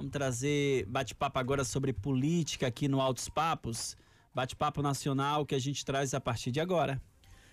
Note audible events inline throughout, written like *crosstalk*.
Vamos trazer bate-papo agora sobre política aqui no Altos Papos. Bate-papo nacional que a gente traz a partir de agora.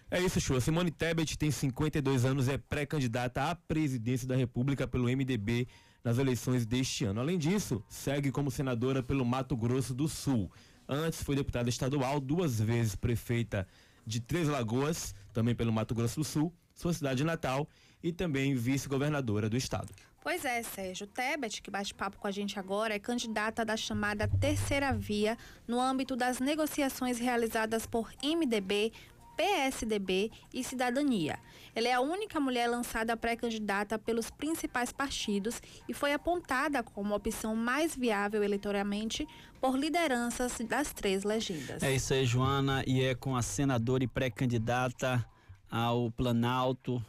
É isso, Chua. Simone Tebet tem 52 anos, é pré-candidata à presidência da República pelo MDB nas eleições deste ano. Além disso, segue como senadora pelo Mato Grosso do Sul. Antes foi deputada estadual, duas vezes prefeita de Três Lagoas, também pelo Mato Grosso do Sul, sua cidade natal, e também vice-governadora do estado. Pois é, Sérgio. Tebet, que bate papo com a gente agora, é candidata da chamada Terceira Via no âmbito das negociações realizadas por MDB, PSDB e Cidadania. Ela é a única mulher lançada pré-candidata pelos principais partidos e foi apontada como a opção mais viável eleitoralmente por lideranças das três legendas. É isso aí, Joana, e é com a senadora e pré-candidata ao Planalto,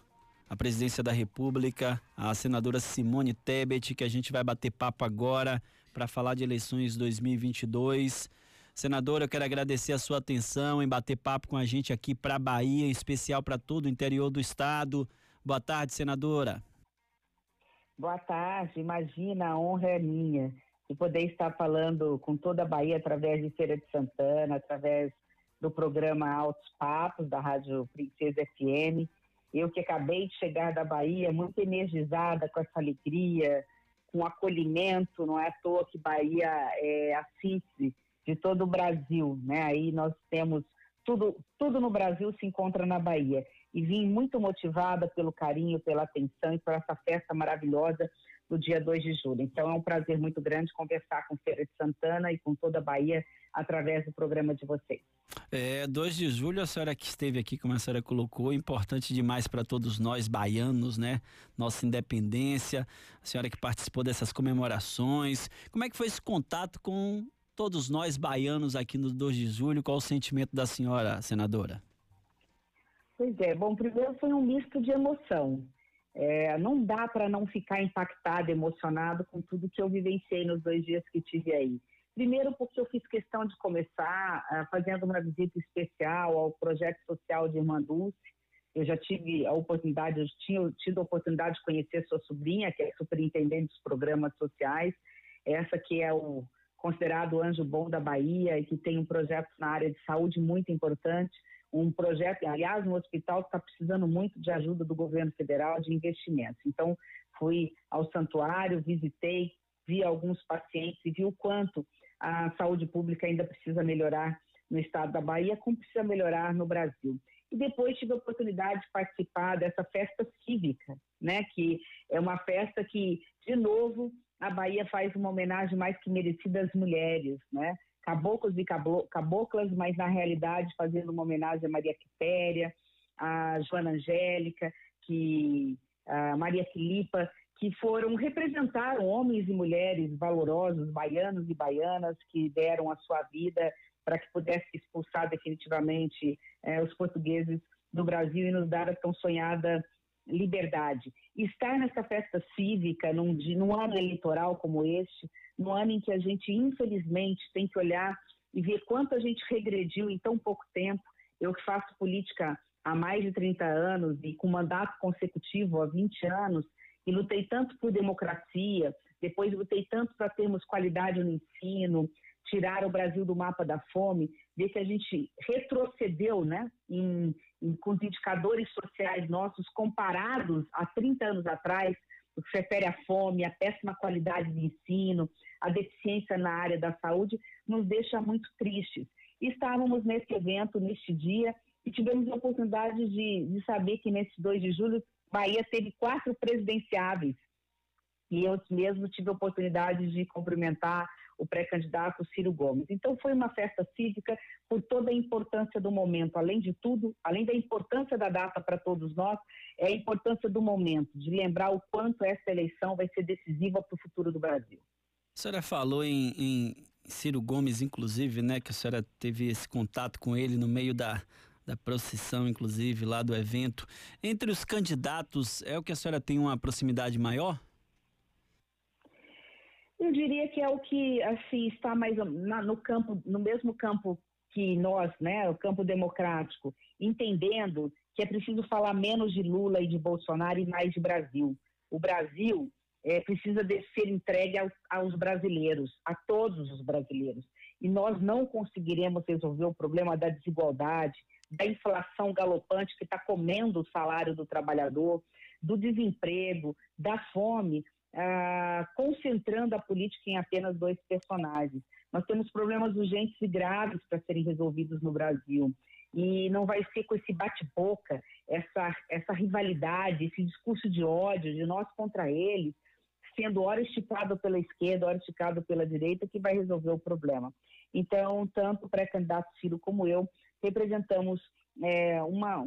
a presidência da República, a senadora Simone Tebet, que a gente vai bater papo agora para falar de eleições 2022. Senadora, eu quero agradecer a sua atenção em bater papo com a gente aqui para a Bahia, em especial para todo o interior do estado. Boa tarde, senadora. Boa tarde, imagina, a honra é minha de poder estar falando com toda a Bahia através de Feira de Santana, através do programa Altos Papos da Rádio Princesa FM. Eu que acabei de chegar da Bahia, muito energizada com essa alegria, com acolhimento, não é à toa que Bahia é a síntese de todo o Brasil, né? Aí nós temos tudo, tudo no Brasil se encontra na Bahia. E vim muito motivada pelo carinho, pela atenção e por essa festa maravilhosa do dia 2 de julho. Então é um prazer muito grande conversar com Feira de Santana e com toda a Bahia através do programa de vocês. É, 2 de julho, a senhora que esteve aqui, como a senhora colocou, importante demais para todos nós baianos, né? Nossa independência, a senhora que participou dessas comemorações. Como é que foi esse contato com todos nós baianos aqui no 2 de julho, qual o sentimento da senhora, senadora? Pois é, bom, primeiro foi um misto de emoção. É, não dá para não ficar impactado, emocionado com tudo que eu vivenciei nos dois dias que tive aí. Primeiro, porque eu fiz questão de começar uh, fazendo uma visita especial ao projeto social de Irmã Dulce. Eu já tive a oportunidade, eu tinha tido a oportunidade de conhecer sua sobrinha, que é superintendente dos programas sociais, essa que é o considerado anjo bom da Bahia e que tem um projeto na área de saúde muito importante, um projeto, aliás, um hospital que está precisando muito de ajuda do governo federal de investimentos. Então, fui ao santuário, visitei, vi alguns pacientes e vi o quanto a saúde pública ainda precisa melhorar no estado da Bahia, como precisa melhorar no Brasil. E depois tive a oportunidade de participar dessa festa cívica, né, que é uma festa que, de novo, a Bahia faz uma homenagem mais que merecida às mulheres, né? Caboclos e caboclas, mas na realidade fazendo uma homenagem a Maria Quitéria, a Joana Angélica, que a Maria Filipa, que foram representaram homens e mulheres valorosos, baianos e baianas, que deram a sua vida para que pudesse expulsar definitivamente eh, os portugueses do Brasil e nos dar a tão sonhada liberdade. Estar nessa festa cívica, num, num ano eleitoral como este, no ano em que a gente, infelizmente, tem que olhar e ver quanto a gente regrediu em tão pouco tempo. Eu que faço política há mais de 30 anos e com mandato consecutivo há 20 anos, e lutei tanto por democracia, depois lutei tanto para termos qualidade no ensino, tirar o Brasil do mapa da fome, ver que a gente retrocedeu né, em, com os indicadores sociais nossos comparados a 30 anos atrás, o que se refere à fome, à péssima qualidade de ensino, a deficiência na área da saúde, nos deixa muito tristes. Estávamos nesse evento, neste dia, e tivemos a oportunidade de, de saber que nesse 2 de julho, Bahia teve quatro presidenciáveis. E eu mesmo tive a oportunidade de cumprimentar o pré-candidato Ciro Gomes. Então foi uma festa cívica por toda a importância do momento. Além de tudo, além da importância da data para todos nós, é a importância do momento, de lembrar o quanto essa eleição vai ser decisiva para o futuro do Brasil. A senhora falou em, em Ciro Gomes, inclusive, né, que a senhora teve esse contato com ele no meio da, da procissão, inclusive, lá do evento. Entre os candidatos, é o que a senhora tem uma proximidade maior? Eu diria que é o que assim está mais na, no campo, no mesmo campo que nós, né, o campo democrático, entendendo que é preciso falar menos de Lula e de Bolsonaro e mais de Brasil. O Brasil é, precisa de ser entregue aos, aos brasileiros, a todos os brasileiros. E nós não conseguiremos resolver o problema da desigualdade, da inflação galopante que está comendo o salário do trabalhador, do desemprego, da fome, ah, concentrando a política em apenas dois personagens. Nós temos problemas urgentes e graves para serem resolvidos no Brasil. E não vai ser com esse bate-boca, essa, essa rivalidade, esse discurso de ódio de nós contra eles, sendo hora esticado pela esquerda, hora esticado pela direita, que vai resolver o problema. Então, tanto o pré-candidato Ciro como eu representamos é, uma,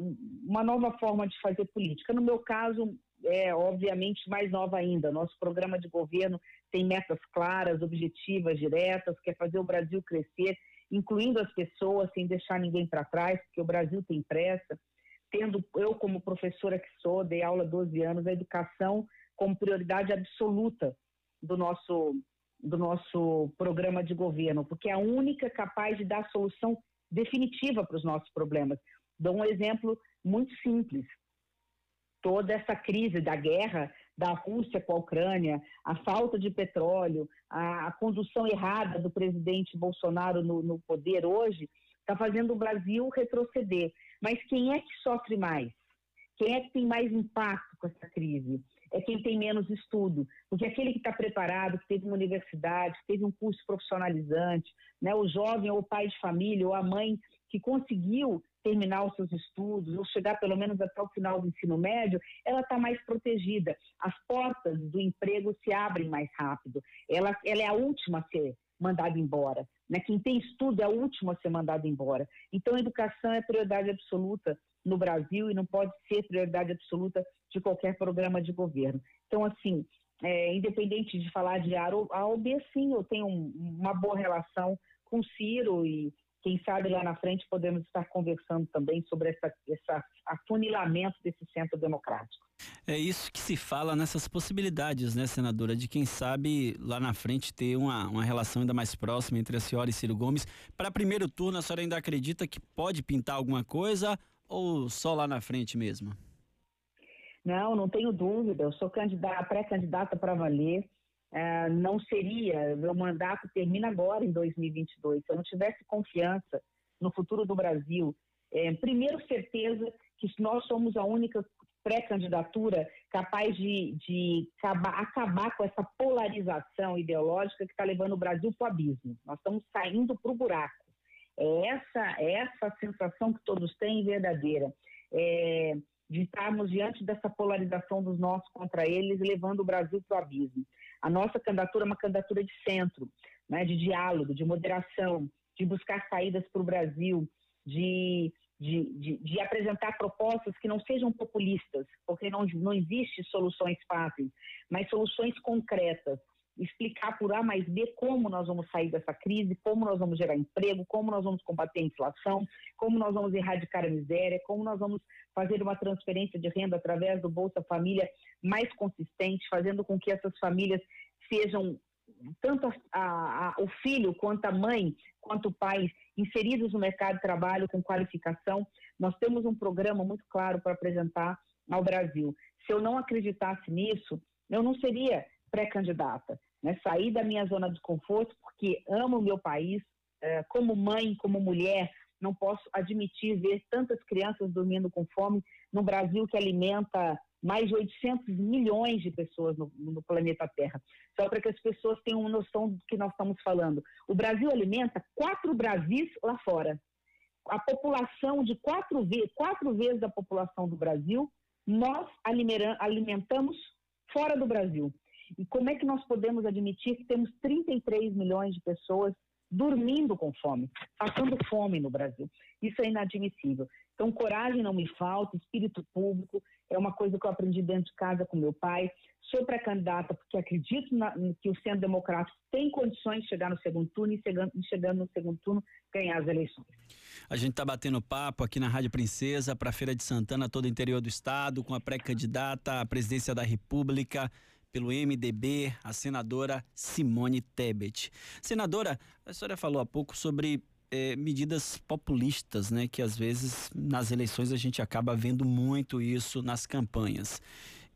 uma nova forma de fazer política. No meu caso, é obviamente mais nova ainda. Nosso programa de governo tem metas claras, objetivas, diretas, quer fazer o Brasil crescer, incluindo as pessoas, sem deixar ninguém para trás, porque o Brasil tem pressa. Tendo eu, como professora que sou, dei aula há 12 anos, a educação como prioridade absoluta do nosso, do nosso programa de governo, porque é a única capaz de dar solução definitiva para os nossos problemas. Dou um exemplo muito simples. Toda essa crise da guerra da Rússia com a Ucrânia, a falta de petróleo, a, a condução errada do presidente Bolsonaro no, no poder hoje, está fazendo o Brasil retroceder. Mas quem é que sofre mais? Quem é que tem mais impacto com essa crise? é quem tem menos estudo, porque aquele que está preparado, que teve uma universidade, que teve um curso profissionalizante, né, o jovem ou o pai de família ou a mãe que conseguiu terminar os seus estudos ou chegar pelo menos até o final do ensino médio, ela está mais protegida. As portas do emprego se abrem mais rápido. Ela, ela é a última a ser mandada embora. Né? Quem tem estudo é o último a ser mandado embora. Então, a educação é prioridade absoluta no Brasil e não pode ser prioridade absoluta de qualquer programa de governo. Então, assim, é, independente de falar de A ou B, sim, eu tenho um, uma boa relação com Ciro e quem sabe lá na frente podemos estar conversando também sobre essa, essa afunilamento desse centro democrático. É isso que se fala nessas possibilidades, né, senadora, de quem sabe lá na frente ter uma, uma relação ainda mais próxima entre a senhora e Ciro Gomes. Para primeiro turno, a senhora ainda acredita que pode pintar alguma coisa ou só lá na frente mesmo? Não, não tenho dúvida. Eu sou candidata, pré-candidata para valer. É, não seria, meu mandato termina agora em 2022. Se eu não tivesse confiança no futuro do Brasil, é, primeiro certeza que nós somos a única pré-candidatura capaz de, de acabar, acabar, com essa polarização ideológica que está levando o Brasil para o abismo. Nós estamos saindo para o buraco. É essa, é essa sensação que todos têm verdadeira. É, de estarmos diante dessa polarização dos nossos contra eles, levando o Brasil para o abismo. A nossa candidatura é uma candidatura de centro, né, de diálogo, de moderação, de buscar saídas para o Brasil, de, de, de, de, apresentar propostas que não sejam populistas, porque não, não existe soluções fáceis, mas soluções concretas, explicar por A mais B como nós vamos sair dessa crise, como nós vamos gerar emprego, como nós vamos combater a inflação, como nós vamos erradicar a miséria, como nós vamos fazer uma transferência de renda através do Bolsa Família mais consistente, fazendo com que essas famílias sejam tanto a, a, o filho quanto a mãe, quanto o pai inseridos no mercado de trabalho com qualificação. Nós temos um programa muito claro para apresentar ao Brasil. Se eu não acreditasse nisso, eu não seria pré-candidata. Né? Sair da minha zona de conforto, porque amo o meu país, é, como mãe, como mulher, não posso admitir ver tantas crianças dormindo com fome no Brasil que alimenta mais de 800 milhões de pessoas no, no, planeta Terra. Só para que as pessoas tenham uma noção do que nós estamos falando. O Brasil alimenta quatro Brasis lá fora. A população de quatro, quatro vezes a população do Brasil, nós alimentamos fora do Brasil. E como é que nós podemos admitir que temos 33 milhões de pessoas dormindo com fome, passando fome no Brasil? Isso é inadmissível. Então, coragem não me falta, espírito público é uma coisa que eu aprendi dentro de casa com meu pai. Sou pré-candidata porque acredito na, que o Centro Democrático tem condições de chegar no segundo turno e chegando, chegando no segundo turno ganhar as eleições. A gente está batendo papo aqui na Rádio Princesa para a Feira de Santana, todo o interior do estado, com a pré-candidata à presidência da República, pelo MDB, a senadora Simone Tebet. Senadora, a senhora falou há pouco sobre eh, medidas populistas, né? Que às vezes nas eleições a gente acaba vendo muito isso nas campanhas.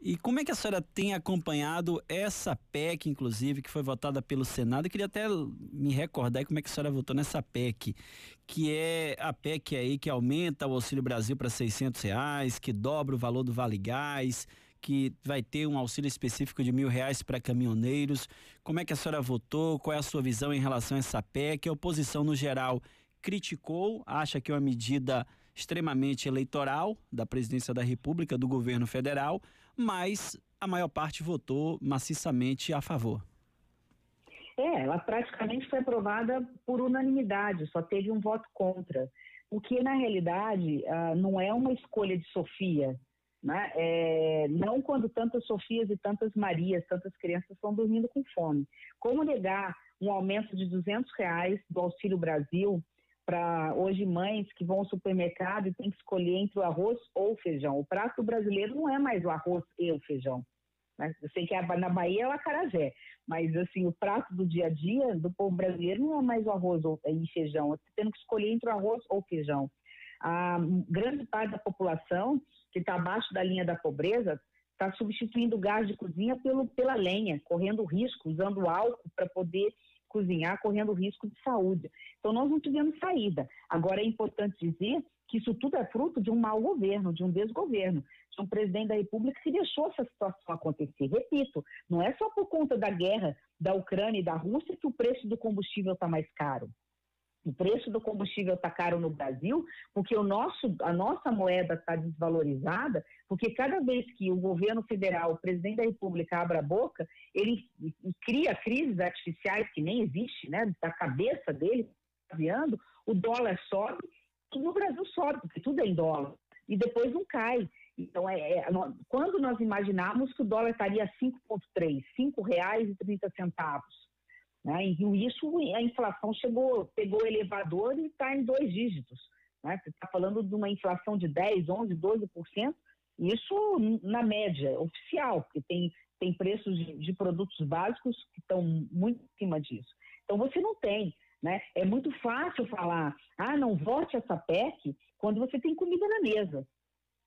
E como é que a senhora tem acompanhado essa PEC, inclusive, que foi votada pelo Senado? Eu queria até me recordar como é que a senhora votou nessa PEC, que é a PEC aí que aumenta o Auxílio Brasil para 600 reais, que dobra o valor do Vale Gás, que vai ter um auxílio específico de mil reais para caminhoneiros. Como é que a senhora votou? Qual é a sua visão em relação a essa PEC? A oposição, no geral, criticou, acha que é uma medida extremamente eleitoral da presidência da República, do governo federal, mas a maior parte votou maciçamente a favor. É, ela praticamente foi aprovada por unanimidade, só teve um voto contra. O que, na realidade, uh, não é uma escolha de Sofia. Né? É, não quando tantas Sofias e tantas Marias, tantas crianças estão dormindo com fome. Como negar um aumento de 200 reais do Auxílio Brasil para hoje mães que vão ao supermercado e tem que escolher entre o arroz ou o feijão. O prato brasileiro não é mais o arroz e o feijão. Né? Eu sei que na Bahia é o acarajé, mas assim o prato do dia a dia do povo brasileiro não é mais o arroz e feijão. Você tendo que escolher entre o arroz ou o feijão. A grande parte da população que está abaixo da linha da pobreza está substituindo o gás de cozinha pelo, pela lenha, correndo risco, usando álcool para poder cozinhar correndo risco de saúde. Então, nós não tivemos saída. Agora, é importante dizer que isso tudo é fruto de um mau governo, de um desgoverno, de um presidente da República que deixou essa situação acontecer. Repito, não é só por conta da guerra da Ucrânia e da Rússia que o preço do combustível está mais caro o preço do combustível está caro no Brasil, porque o nosso, a nossa moeda está desvalorizada, porque cada vez que o governo federal, o presidente da República abre a boca, ele cria crises artificiais que nem existe, né, da cabeça dele, criando, o dólar sobe, tudo no Brasil sobe, porque tudo é em dólar, e depois não cai. Então, é, é, quando nós imaginávamos que o dólar estaria a 5,3, R$ 5,30, né? E isso, a inflação chegou, pegou o elevador e está em dois dígitos. Né? Você está falando de uma inflação de 10, 11, 12%, isso na média oficial, porque tem, tem preços de, de produtos básicos que estão muito em cima disso. Então você não tem. Né? É muito fácil falar, ah, não vote essa PEC quando você tem comida na mesa,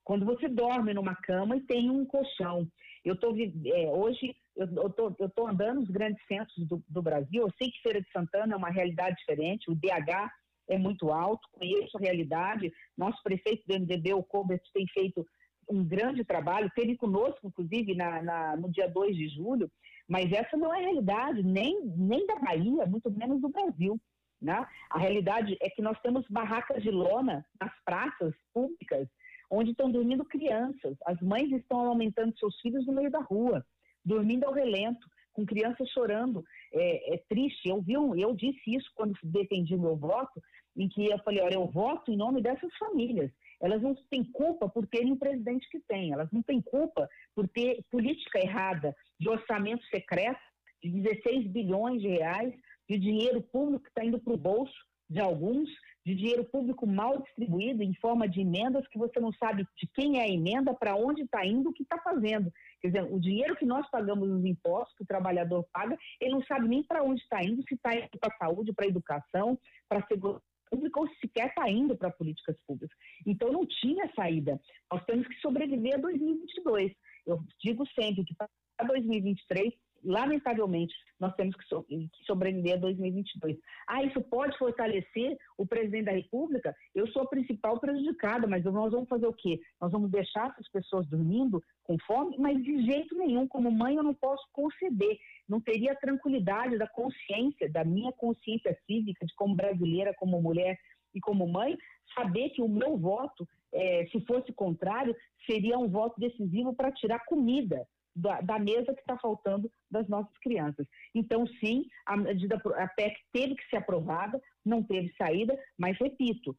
quando você dorme numa cama e tem um colchão. Eu estou é, hoje eu estou andando nos grandes centros do, do, Brasil, eu sei que Feira de Santana é uma realidade diferente, o DH é muito alto, conheço a realidade, nosso prefeito do MDB, o Colbert, tem feito um grande trabalho, teve conosco, inclusive, na, na, no dia 2 de julho, mas essa não é a realidade, nem, nem da Bahia, muito menos do Brasil. Né? A realidade é que nós temos barracas de lona nas praças públicas, onde estão dormindo crianças. As mães estão aumentando seus filhos no meio da rua dormindo ao relento, com crianças chorando. É, é triste. Eu, vi um, eu disse isso quando defendi meu voto, em que eu falei, olha, eu voto em nome dessas famílias. Elas não têm culpa por terem o presidente que tem, elas não têm culpa por ter política errada de orçamento secreto de 16 bilhões de reais, de dinheiro público que está indo para o bolso de alguns, de dinheiro público mal distribuído em forma de emendas que você não sabe de quem é a emenda, para onde está indo, o que está fazendo. Quer dizer, o dinheiro que nós pagamos nos impostos, que o trabalhador paga, ele não sabe nem para onde está indo, se está indo para a saúde, para a educação, para a segurança pública ou sequer está indo para políticas públicas. Então não tinha saída. Nós temos que sobreviver a 2022. Eu digo sempre que para 2023 lamentavelmente, nós temos que, so que, sobreviver a 2022. Ah, isso pode fortalecer o presidente da República? Eu sou a principal prejudicada, mas nós vamos fazer o quê? Nós vamos deixar essas pessoas dormindo com fome? Mas de jeito nenhum, como mãe, eu não posso conceder. Não teria a tranquilidade da consciência, da minha consciência cívica, de como brasileira, como mulher e como mãe, saber que o meu voto, é, se fosse contrário, seria um voto decisivo para tirar comida da, da mesa que está faltando das nossas crianças. Então, sim, a, a PEC teve que ser aprovada, não teve saída, mas repito,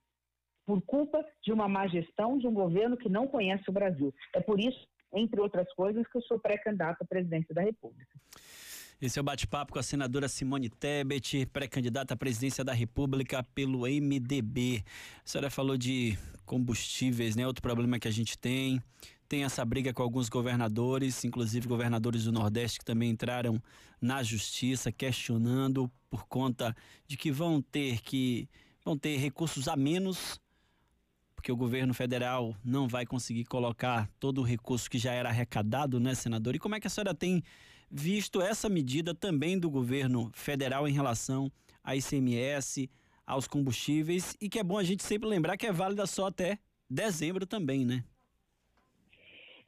por culpa de uma má gestão de um governo que não conhece o Brasil. É por isso, entre outras coisas, que eu sou pré-candidata à presidência da República. Esse é o bate-papo com a senadora Simone Tebet, pré-candidata à presidência da República pelo MDB. A senhora falou de combustíveis, né? Outro problema que a gente tem tem essa briga com alguns governadores, inclusive governadores do Nordeste que também entraram na justiça questionando por conta de que vão ter que vão ter recursos a menos porque o governo federal não vai conseguir colocar todo o recurso que já era arrecadado, né, senador? E como é que a senhora tem visto essa medida também do governo federal em relação a ICMS, aos combustíveis e que é bom a gente sempre lembrar que é válida só até dezembro também, né?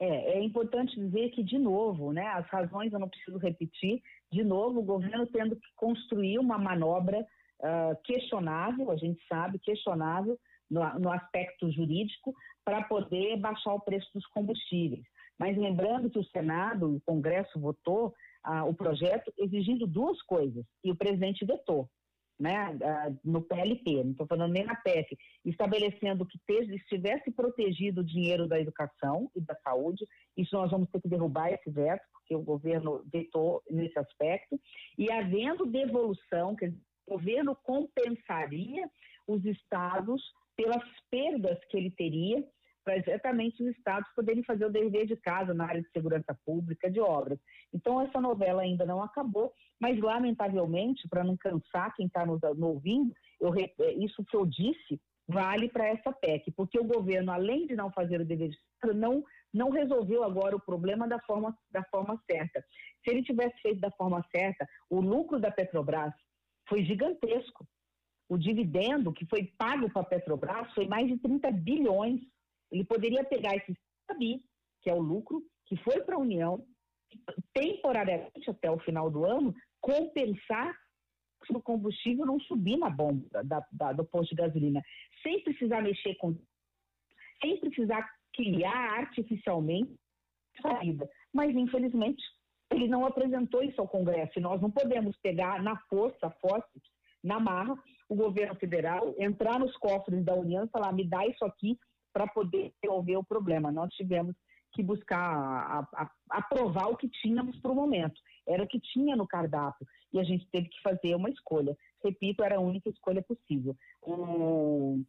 É, é importante dizer que, de novo, né, as razões eu não preciso repetir, de novo, o governo tendo que construir uma manobra uh, questionável, a gente sabe, questionável no, no aspecto jurídico, para poder baixar o preço dos combustíveis. Mas lembrando que o Senado, o Congresso votou uh, o projeto exigindo duas coisas, e o presidente vetou né, no PLP, não estou falando nem na PEF, estabelecendo que estivesse protegido o dinheiro da educação e da saúde, isso nós vamos ter que derrubar esse veto, porque o governo vetou nesse aspecto, e havendo devolução, que o governo compensaria os estados pelas perdas que ele teria para exatamente os estados poderem fazer o dever de casa na área de segurança pública, de obras. Então, essa novela ainda não acabou, mas, lamentavelmente, para não cansar quem está nos, nos, ouvindo, eu, é, isso que eu disse vale para essa PEC, porque o governo, além de não fazer o dever de casa, não, não resolveu agora o problema da forma, da forma certa. Se ele tivesse feito da forma certa, o lucro da Petrobras foi gigantesco. O dividendo que foi pago para a Petrobras foi mais de 30 bilhões ele poderia pegar esse SABI, que é o lucro, que foi para a União, temporariamente até o final do ano, compensar o combustível não subir na bomba da, da, do posto de gasolina, sem precisar mexer com. sem precisar criar artificialmente saída. Mas, infelizmente, ele não apresentou isso ao Congresso. E nós não podemos pegar na força, forceps, na marra, o governo federal, entrar nos cofres da União e falar: me dá isso aqui para poder resolver o problema. Nós tivemos que buscar aprovar o que tínhamos para o momento. Era o que tinha no cardápio. E a gente teve que fazer uma escolha. Repito, era a única escolha possível. O,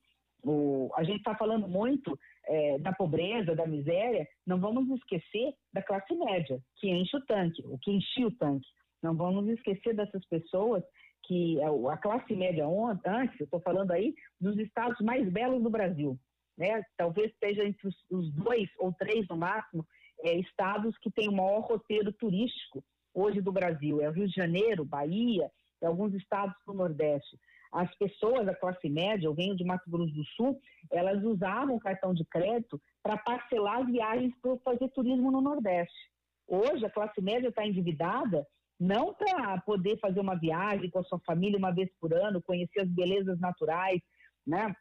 o, a gente está falando muito é, da pobreza, da miséria, não vamos esquecer da classe média, que enche o tanque, o que enchia o tanque. Não vamos esquecer dessas pessoas que é, a classe média antes, eu estou falando aí dos estados mais belos do Brasil, né? Talvez esteja entre os, os dois ou três no máximo é, estados que têm o maior roteiro turístico hoje do Brasil. É o Rio de Janeiro, Bahia, e alguns estados do Nordeste. As pessoas da classe média, eu venho de Mato Grosso do Sul, elas usavam cartão de crédito para parcelar viagens para fazer turismo no Nordeste. Hoje a classe média está endividada não para poder fazer uma viagem com a sua família uma vez por ano, conhecer as belezas naturais, né?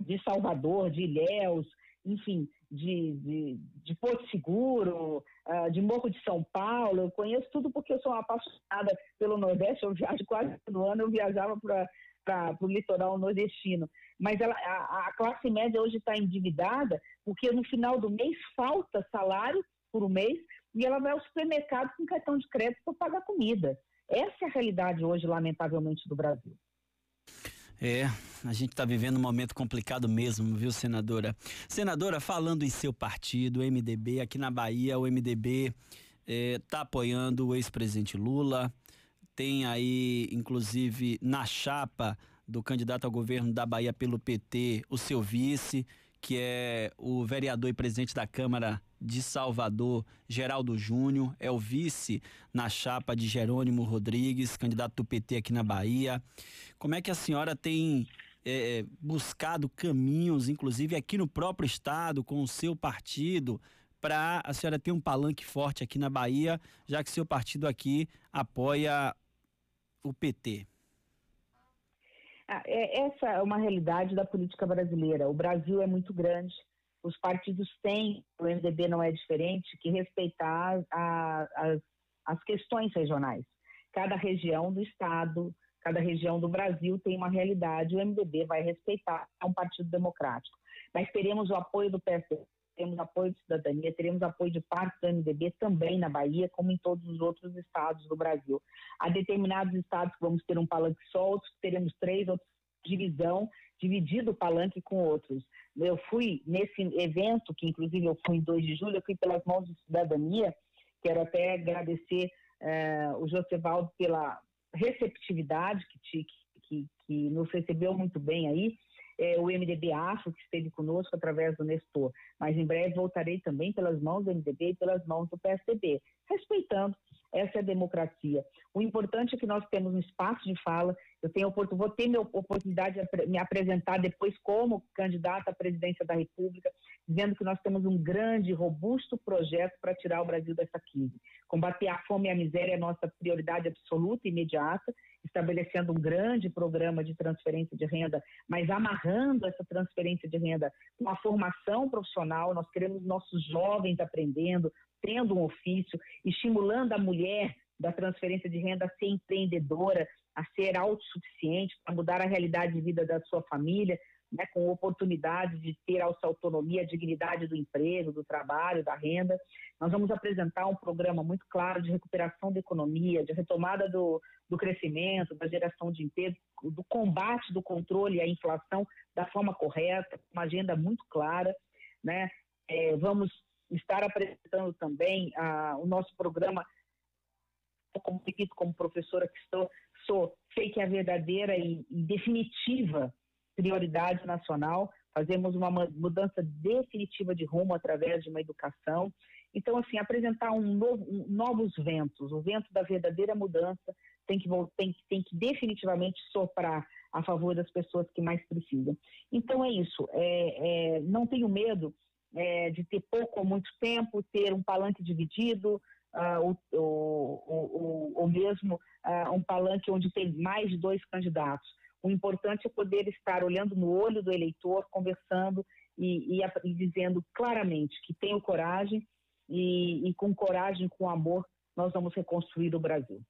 De Salvador, de Ilhéus, enfim, de, de, de Porto Seguro, uh, de Morro de São Paulo. Eu conheço tudo porque eu sou apaixonada pelo Nordeste. Eu viajo quase todo ano, eu viajava para o litoral nordestino. Mas ela, a, a classe média hoje está endividada porque no final do mês falta salário por um mês e ela vai ao supermercado com cartão de crédito para pagar comida. Essa é a realidade hoje, lamentavelmente, do Brasil. É, a gente está vivendo um momento complicado mesmo, viu, senadora? Senadora, falando em seu partido, o MDB, aqui na Bahia, o MDB está é, apoiando o ex-presidente Lula. Tem aí, inclusive, na chapa do candidato ao governo da Bahia pelo PT, o seu vice, que é o vereador e presidente da Câmara de Salvador, Geraldo Júnior, é o vice na chapa de Jerônimo Rodrigues, candidato do PT aqui na Bahia. Como é que a senhora tem é, buscado caminhos, inclusive aqui no próprio estado, com o seu partido, para a senhora ter um palanque forte aqui na Bahia, já que seu partido aqui apoia o PT? Ah, é, essa é uma realidade da política brasileira. O Brasil é muito grande, os partidos têm, o MDB não é diferente, que respeitar a, a, as questões regionais. Cada região do Estado, cada região do Brasil tem uma realidade, o MDB vai respeitar, é um partido democrático. Mas teremos o apoio do PSDB, teremos apoio de cidadania, teremos apoio de parte do MDB também na Bahia, como em todos os outros estados do Brasil. Há determinados estados que vamos ter um palanque só, outros teremos três, outros divisão, dividido o palanque com outros. Eu fui nesse evento, que inclusive eu fui em 2 de julho, eu fui pelas mãos de cidadania, quero até agradecer uh, o Josevaldo pela receptividade que, te, que, que, nos recebeu muito bem aí. é, o MDB Afro, que esteve conosco através do Nestor, mas em breve voltarei também pelas mãos do MDB e pelas mãos do PSDB, respeitando essa é a democracia. O importante é que nós temos um espaço de fala. Eu tenho vou ter minha oportunidade de me apresentar depois como candidata à presidência da República, dizendo que nós temos um grande, robusto projeto para tirar o Brasil dessa crise. Combater a fome e a miséria é nossa prioridade absoluta e imediata, estabelecendo um grande programa de transferência de renda, mas amarrando essa transferência de renda com a formação profissional. Nós queremos nossos jovens aprendendo, tendo um ofício, estimulando a mulher da transferência de renda a ser empreendedora, a ser autossuficiente, a mudar a realidade de vida da sua família, né, com oportunidade de ter a sua autonomia, a dignidade do emprego, do trabalho, da renda. Nós vamos apresentar um programa muito claro de recuperação da economia, de retomada do, do crescimento, da geração de emprego, do combate, do controle à inflação da forma correta, uma agenda muito clara. Né? É, vamos estar apresentando também ah, o nosso programa como como professora que estou, sou, sei que é verdadeira e, e definitiva prioridade nacional, fazemos uma mudança definitiva de rumo através de uma educação. Então, assim, apresentar um novo, um, novos ventos, o vento da verdadeira mudança tem que, tem, tem que definitivamente soprar a favor das pessoas que mais precisam. Então, é isso. É, é, não tenho medo é, de ter pouco ou muito tempo, ter um palanque dividido, uh, ou, ou, mesmo uh, um palanque onde tem mais de dois candidatos. O importante é poder estar olhando no olho do eleitor, conversando e, e, e dizendo claramente que tenho coragem e, e com coragem, com amor, nós vamos reconstruir o Brasil.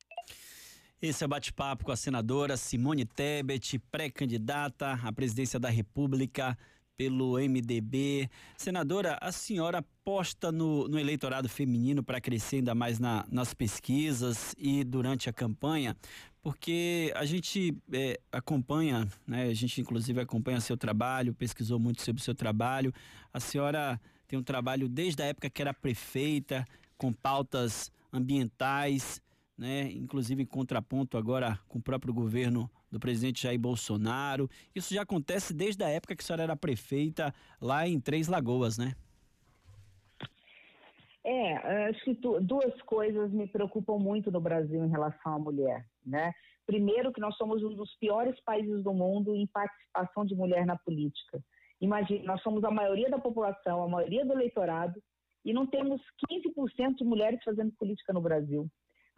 Esse é o bate-papo com a senadora Simone Tebet, pré-candidata à presidência da República pelo MDB. Senadora, a senhora aposta no, no eleitorado feminino para crescer ainda mais na, nas pesquisas e durante a campanha, porque a gente é, acompanha, né, a gente inclusive acompanha seu trabalho, pesquisou muito sobre o seu trabalho. A senhora tem um trabalho desde a época que era prefeita, com pautas ambientais, né, inclusive em contraponto agora com o próprio governo do presidente Jair Bolsonaro. Isso já acontece desde a época que a senhora era prefeita lá em Três Lagoas, né? É, acho que tu, duas coisas me preocupam muito no Brasil em relação à mulher, né? Primeiro, que nós somos um dos piores países do mundo em participação de mulher na política. Imagina, nós somos a maioria da população, a maioria do eleitorado, e não temos 15% de mulheres fazendo política no Brasil.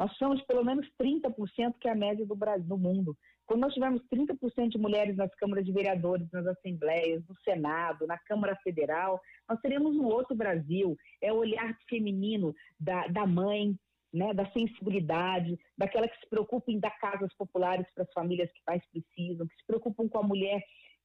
Nós somos pelo menos 30%, que é a média do Brasil, do mundo. Quando nós tivermos 30% de mulheres nas câmaras de vereadores, nas assembleias, no Senado, na Câmara Federal, nós teremos um outro Brasil. É o olhar feminino da, da mãe, né, da sensibilidade, daquela que se preocupa em dar casas populares para as famílias que mais precisam, que se preocupam com a mulher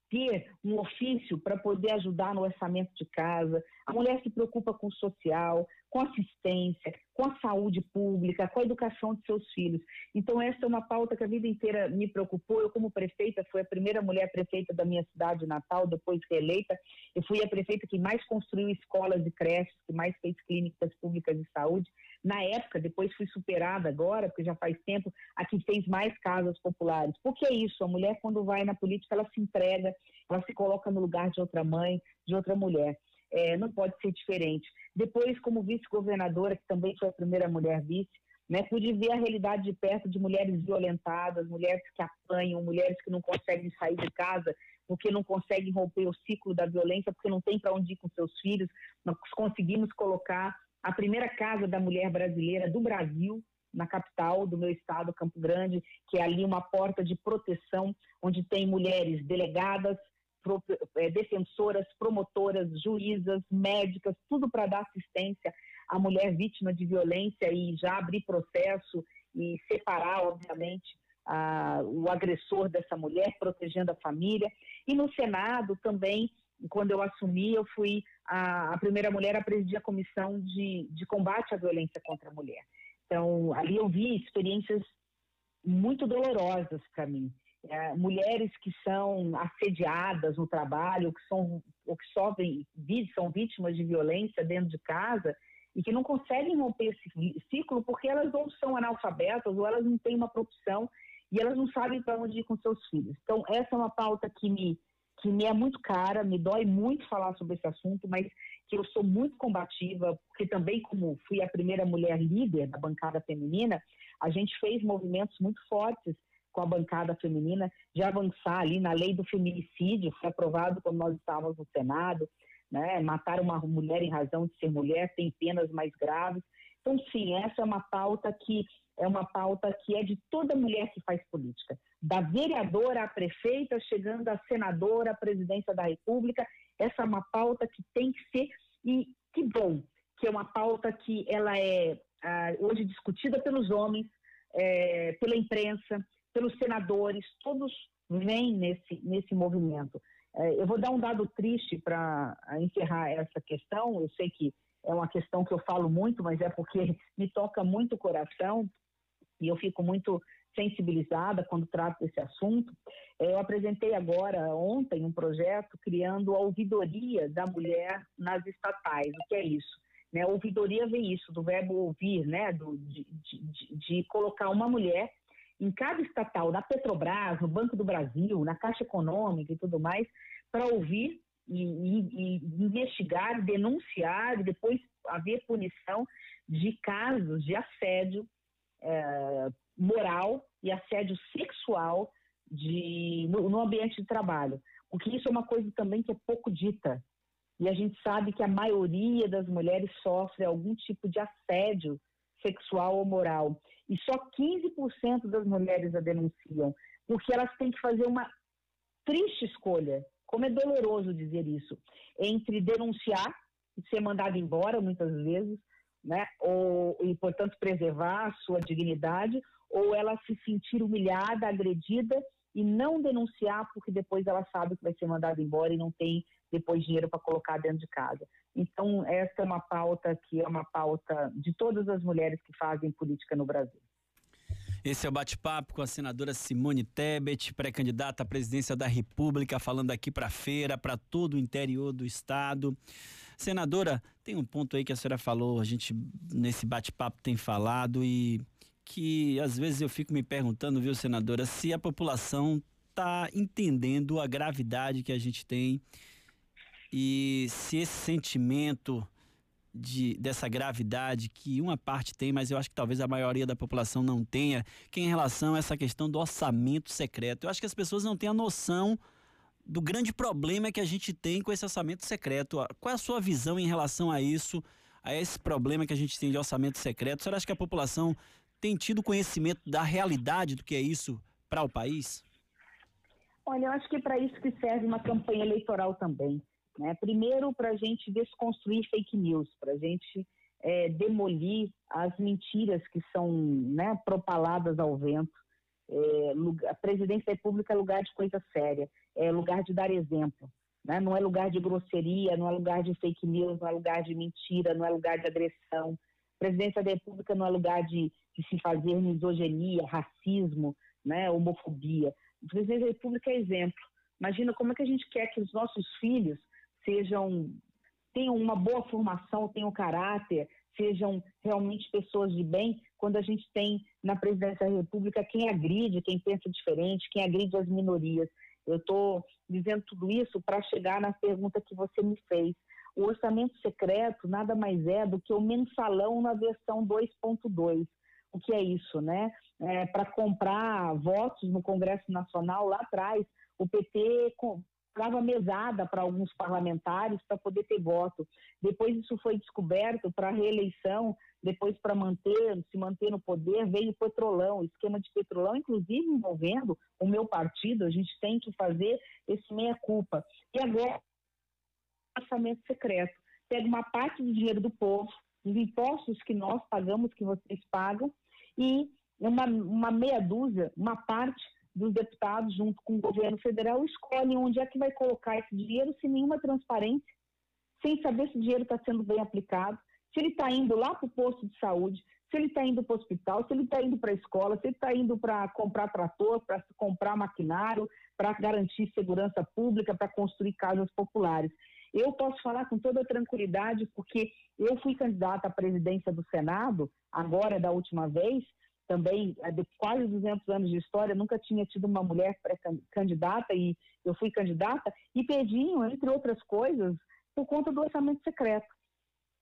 ter um ofício para poder ajudar no orçamento de casa. A mulher se preocupa com o social, com assistência, com a saúde pública, com a educação de seus filhos. Então, essa é uma pauta que a vida inteira me preocupou. Eu, como prefeita, fui a primeira mulher prefeita da minha cidade natal, depois reeleita. Eu fui a prefeita que mais construiu escolas e creches, que mais fez clínicas públicas de saúde. Na época, depois fui superada agora, porque já faz tempo, a que fez mais casas populares. Porque é isso, a mulher, quando vai na política, ela se entrega, ela se coloca no lugar de outra mãe, de outra mulher. É, não pode ser diferente. Depois, como vice-governadora, que também foi a primeira mulher vice, né, pude ver a realidade de perto de mulheres violentadas, mulheres que apanham, mulheres que não conseguem sair de casa porque não conseguem romper o ciclo da violência, porque não tem para onde ir com seus filhos. Nós conseguimos colocar a primeira casa da mulher brasileira do Brasil, na capital do meu estado, Campo Grande, que é ali uma porta de proteção, onde tem mulheres delegadas, defensoras, promotoras, juízas, médicas, tudo para dar assistência à mulher vítima de violência e já abrir processo e separar, obviamente, a, o agressor dessa mulher, protegendo a família. E no Senado também, quando eu assumi, eu fui a, a primeira mulher a presidir a comissão de, de combate à violência contra a mulher. Então, ali eu vi experiências muito dolorosas para mim é, mulheres que são assediadas no trabalho, que são ou que sofrem, são vítimas de violência dentro de casa e que não conseguem romper esse ciclo porque elas ou são analfabetas ou elas não têm uma profissão e elas não sabem para onde ir com seus filhos. Então essa é uma pauta que me que me é muito cara, me dói muito falar sobre esse assunto, mas que eu sou muito combativa, porque também, como fui a primeira mulher líder da bancada feminina, a gente fez movimentos muito fortes com a bancada feminina de avançar ali na lei do feminicídio, foi aprovado quando nós estávamos no Senado, né? Matar uma mulher em razão de ser mulher tem penas mais graves. Então, sim, essa é uma pauta que é uma pauta que é de toda mulher que faz política, da vereadora à prefeita, chegando à senadora, à presidência da República. Essa é uma pauta que tem que ser e que bom que é uma pauta que ela é ah, hoje discutida pelos homens, é, pela imprensa, pelos senadores, todos vêm nesse nesse movimento. É, eu vou dar um dado triste para encerrar essa questão. Eu sei que é uma questão que eu falo muito, mas é porque *laughs* me toca muito o coração e eu fico muito sensibilizada quando trato desse assunto. É, eu apresentei agora, ontem, um projeto criando a ouvidoria da mulher nas estatais. O que é isso? Né, ouvidoria vem isso, do verbo ouvir, né, do, de, de, de colocar uma mulher em cada estatal, na Petrobras, no Banco do Brasil, na Caixa Econômica e tudo mais, para ouvir e, e, e investigar, denunciar e depois haver punição de casos de assédio é, moral e assédio sexual de, no, no, ambiente de trabalho. Porque isso é uma coisa também que é pouco dita. E a gente sabe que a maioria das mulheres sofre algum tipo de assédio sexual ou moral. E só 15% das mulheres a denunciam, porque elas têm que fazer uma triste escolha, como é doloroso dizer isso, entre denunciar e ser mandada embora muitas vezes, né? Ou, e, portanto, preservar a sua dignidade, ou ela se sentir humilhada, agredida e não denunciar porque depois ela sabe que vai ser mandada embora e não tem depois dinheiro para colocar dentro de casa. Então, essa é uma pauta que é uma pauta de todas as mulheres que fazem política no Brasil. Esse é o bate-papo com a senadora Simone Tebet, pré-candidata à presidência da República, falando aqui para feira, para todo o interior do estado. Senadora, tem um ponto aí que a senhora falou, a gente nesse bate-papo tem falado e que às vezes eu fico me perguntando, viu, senadora, se a população está entendendo a gravidade que a gente tem e se esse sentimento de, dessa gravidade que uma parte tem, mas eu acho que talvez a maioria da população não tenha, que é em relação a essa questão do orçamento secreto. Eu acho que as pessoas não têm a noção do grande problema que a gente tem com esse orçamento secreto. Qual é a sua visão em relação a isso, a esse problema que a gente tem de orçamento secreto? Você acha que a população tem tido conhecimento da realidade do que é isso para o país? Olha, eu acho que é para isso que serve uma campanha eleitoral também. Né? Primeiro, para a gente desconstruir fake news, para a gente é, demolir as mentiras que são né, propaladas ao vento. É, a presidência da República é lugar de coisa séria é lugar de dar exemplo. Né? Não é lugar de grosseria, não é lugar de fake news, não é lugar de mentira, não é lugar de agressão. A presidência da República não é lugar de, de se fazer misoginia, racismo, né? homofobia. A presidência da República é exemplo. Imagina como é que a gente quer que os nossos filhos sejam tenham uma boa formação, tenham caráter, sejam realmente pessoas de bem, quando a gente tem na presidência da República quem agride, quem pensa diferente, quem agride as minorias. Eu estou dizendo tudo isso para chegar na pergunta que você me fez. O orçamento secreto nada mais é do que o mensalão na versão 2.2. O que é isso, né? É, para comprar votos no Congresso Nacional lá atrás, o PT dava mesada para alguns parlamentares para poder ter voto. Depois isso foi descoberto para reeleição, depois para manter, se manter no poder, veio o petrolão, esquema de petrolão, inclusive envolvendo o meu partido, a gente tem que fazer esse meia-culpa. E agora, orçamento secreto. Pega uma parte do dinheiro do povo, dos impostos que nós pagamos, que vocês pagam, e uma, uma meia dúzia, uma parte dos deputados, junto com o governo federal, escolhem onde é que vai colocar esse dinheiro sem nenhuma transparência, sem saber se o dinheiro está sendo bem aplicado, se ele está indo lá para o posto de saúde, se ele está indo para o hospital, se ele está indo para a escola, se ele está indo para comprar trator, para comprar maquinário, para garantir segurança pública, para construir casas populares. Eu posso falar com toda tranquilidade, porque eu fui candidata à presidência do Senado, agora da última vez, também, de quase 200 anos de história, nunca tinha tido uma mulher candidata e eu fui candidata, e perdiam, entre outras coisas, por conta do orçamento secreto.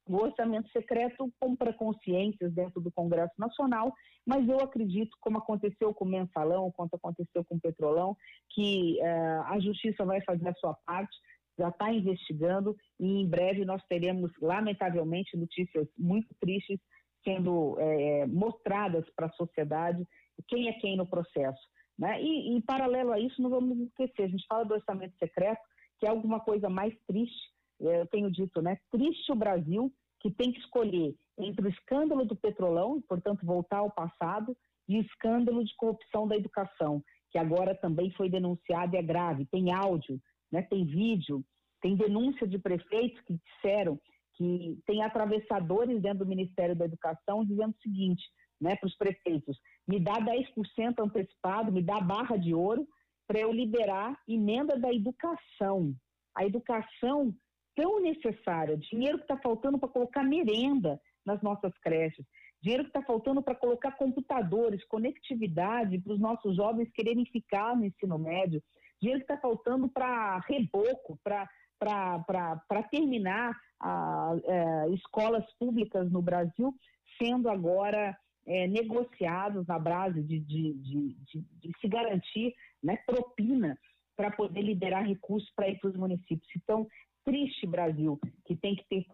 O orçamento secreto compra consciências dentro do Congresso Nacional, mas eu acredito, como aconteceu com o Mensalão, como aconteceu com o Petrolão, que uh, a Justiça vai fazer a sua parte, já está investigando e em breve nós teremos, lamentavelmente, notícias muito tristes sendo é, mostradas para a sociedade quem é quem no processo. Né? E, em paralelo a isso, não vamos esquecer, a gente fala do orçamento secreto, que é alguma coisa mais triste, é, eu tenho dito, né? Triste o Brasil, que tem que escolher entre o escândalo do petrolão, portanto, voltar ao passado, e o escândalo de corrupção da educação, que agora também foi denunciado e é grave. Tem áudio, né? tem vídeo, tem denúncia de prefeitos que disseram que tem atravessadores dentro do Ministério da Educação dizendo o seguinte, né, para os prefeitos, me dá 10% antecipado, me dá barra de ouro para eu liberar emenda da educação. A educação tão necessária, dinheiro que está faltando para colocar merenda nas nossas creches, dinheiro que está faltando para colocar computadores, conectividade para os nossos jovens quererem ficar no ensino médio, dinheiro que está faltando para reboco, para para terminar a, é, escolas públicas no Brasil sendo agora é, negociados na base de, de, de, de, se garantir né, propina para poder liberar recursos para ir para os municípios. Então, triste Brasil, que tem que ter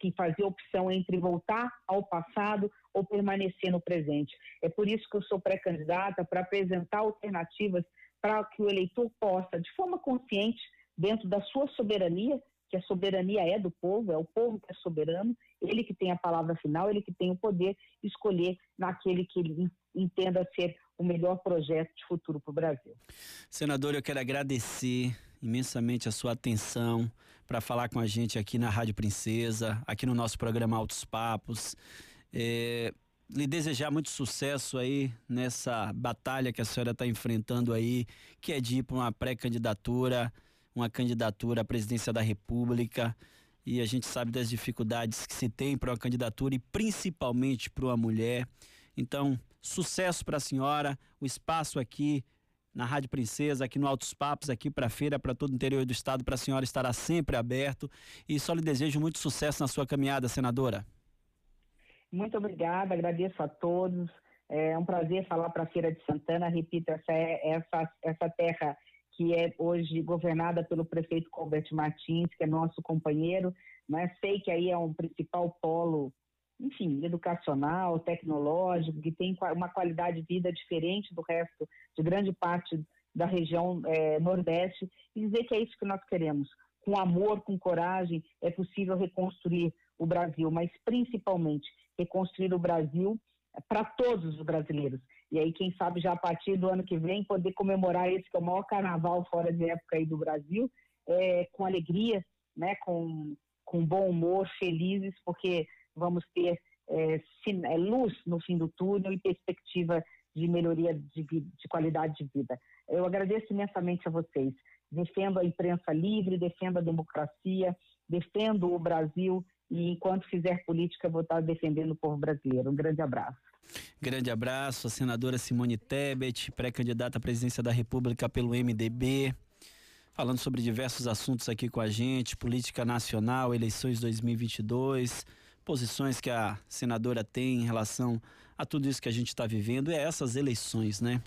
que fazer opção entre voltar ao passado ou permanecer no presente. É por isso que eu sou pré-candidata para apresentar alternativas para que o eleitor possa, de forma consciente, dentro da sua soberania, que a soberania é do povo, é o povo que é soberano, ele que tem a palavra final, ele que tem o poder escolher naquele que ele entenda ser o melhor projeto de futuro para o Brasil. Senador, eu quero agradecer imensamente a sua atenção para falar com a gente aqui na Rádio Princesa, aqui no nosso programa Altos Papos. É, lhe desejar muito sucesso aí nessa batalha que a senhora está enfrentando aí, que é de ir para uma pré-candidatura uma candidatura à presidência da República e a gente sabe das dificuldades que se tem para uma candidatura e principalmente para uma mulher. Então, sucesso para a senhora, o espaço aqui na Rádio Princesa, aqui no Altos Papos, aqui para a feira, para todo o interior do estado, para a senhora estará sempre aberto e só lhe desejo muito sucesso na sua caminhada, senadora. Muito obrigada, agradeço a todos. É um prazer falar para a Feira de Santana. Repito, essa, é, essa, essa terra que é hoje governada pelo prefeito Colbert Martins, que é nosso companheiro. Né? Sei que aí é um principal polo, enfim, educacional, tecnológico, que tem uma qualidade de vida diferente do resto de grande parte da região é, Nordeste, e dizer que é isso que nós queremos. Com amor, com coragem, é possível reconstruir o Brasil, mas principalmente reconstruir o Brasil para todos os brasileiros. E aí, quem sabe, já a partir do ano que vem, poder comemorar esse que é o maior carnaval fora de época aí do Brasil, é, com alegria, né, com, com bom humor, felizes, porque vamos ter é, é, luz no fim do túnel e perspectiva de melhoria de, de qualidade de vida. Eu agradeço imensamente a vocês. Defendo a imprensa livre, defendo a democracia, defendo o Brasil e enquanto fizer política vou estar defendendo o povo brasileiro. Um grande abraço. Grande abraço, a senadora Simone Tebet, pré-candidata à presidência da República pelo MDB, falando sobre diversos assuntos aqui com a gente, política nacional, eleições 2022, posições que a senadora tem em relação a tudo isso que a gente está vivendo, é essas eleições, né?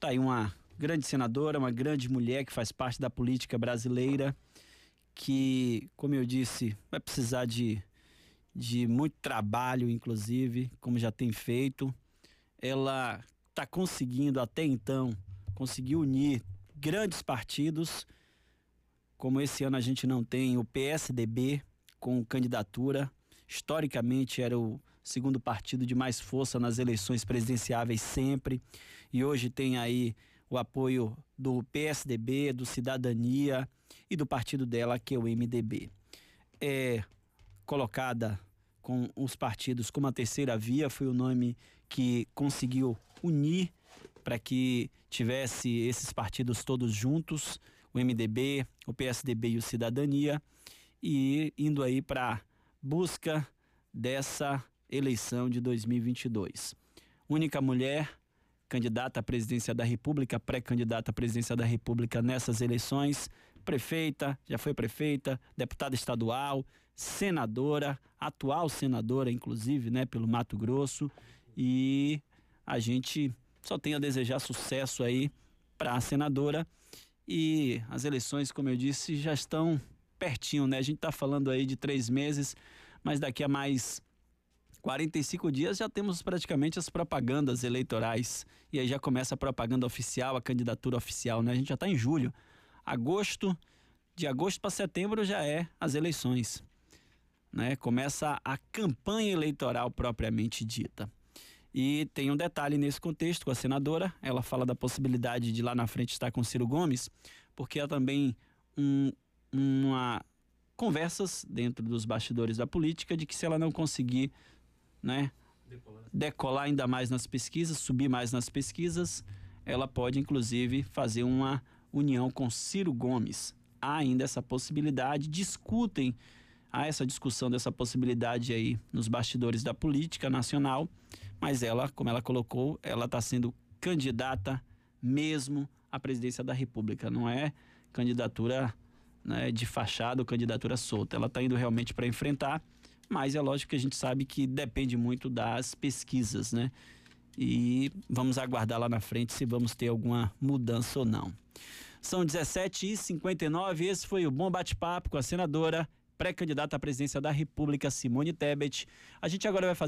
Tá aí uma grande senadora, uma grande mulher que faz parte da política brasileira, que, como eu disse, vai precisar de de muito trabalho, inclusive, como já tem feito. Ela está conseguindo até então conseguir unir grandes partidos, como esse ano a gente não tem o PSDB com candidatura. Historicamente era o segundo partido de mais força nas eleições presidenciáveis sempre. E hoje tem aí o apoio do PSDB, do Cidadania e do partido dela, que é o MDB. É colocada com os partidos como a terceira via, foi o nome que conseguiu unir para que tivesse esses partidos todos juntos, o MDB, o PSDB e o Cidadania, e indo aí para busca dessa eleição de 2022. única mulher candidata à presidência da República, pré-candidata à presidência da República nessas eleições, prefeita, já foi prefeita, deputada estadual, senadora, atual senadora, inclusive, né, pelo Mato Grosso. E a gente só tem a desejar sucesso aí para a senadora. E as eleições, como eu disse, já estão pertinho, né? A gente está falando aí de três meses, mas daqui a mais 45 dias já temos praticamente as propagandas eleitorais. E aí já começa a propaganda oficial, a candidatura oficial, né? A gente já está em julho. Agosto, de agosto para setembro já é as eleições. Né? Começa a campanha eleitoral propriamente dita. E tem um detalhe nesse contexto com a senadora, ela fala da possibilidade de lá na frente estar com Ciro Gomes, porque há também um, uma conversas dentro dos bastidores da política de que se ela não conseguir né, decolar. decolar ainda mais nas pesquisas, subir mais nas pesquisas, ela pode inclusive fazer uma união com Ciro Gomes. Há ainda essa possibilidade, discutem, há essa discussão dessa possibilidade aí nos bastidores da política nacional, mas ela, como ela colocou, ela está sendo candidata mesmo à presidência da República, não é candidatura né, de fachada ou candidatura solta. Ela está indo realmente para enfrentar mas é lógico que a gente sabe que depende muito das pesquisas, né? E vamos aguardar lá na frente se vamos ter alguma mudança ou não. São 17h59, esse foi o Bom Bate-Papo com a senadora pré-candidata à presidência da República, Simone Tebet. A gente agora vai fazer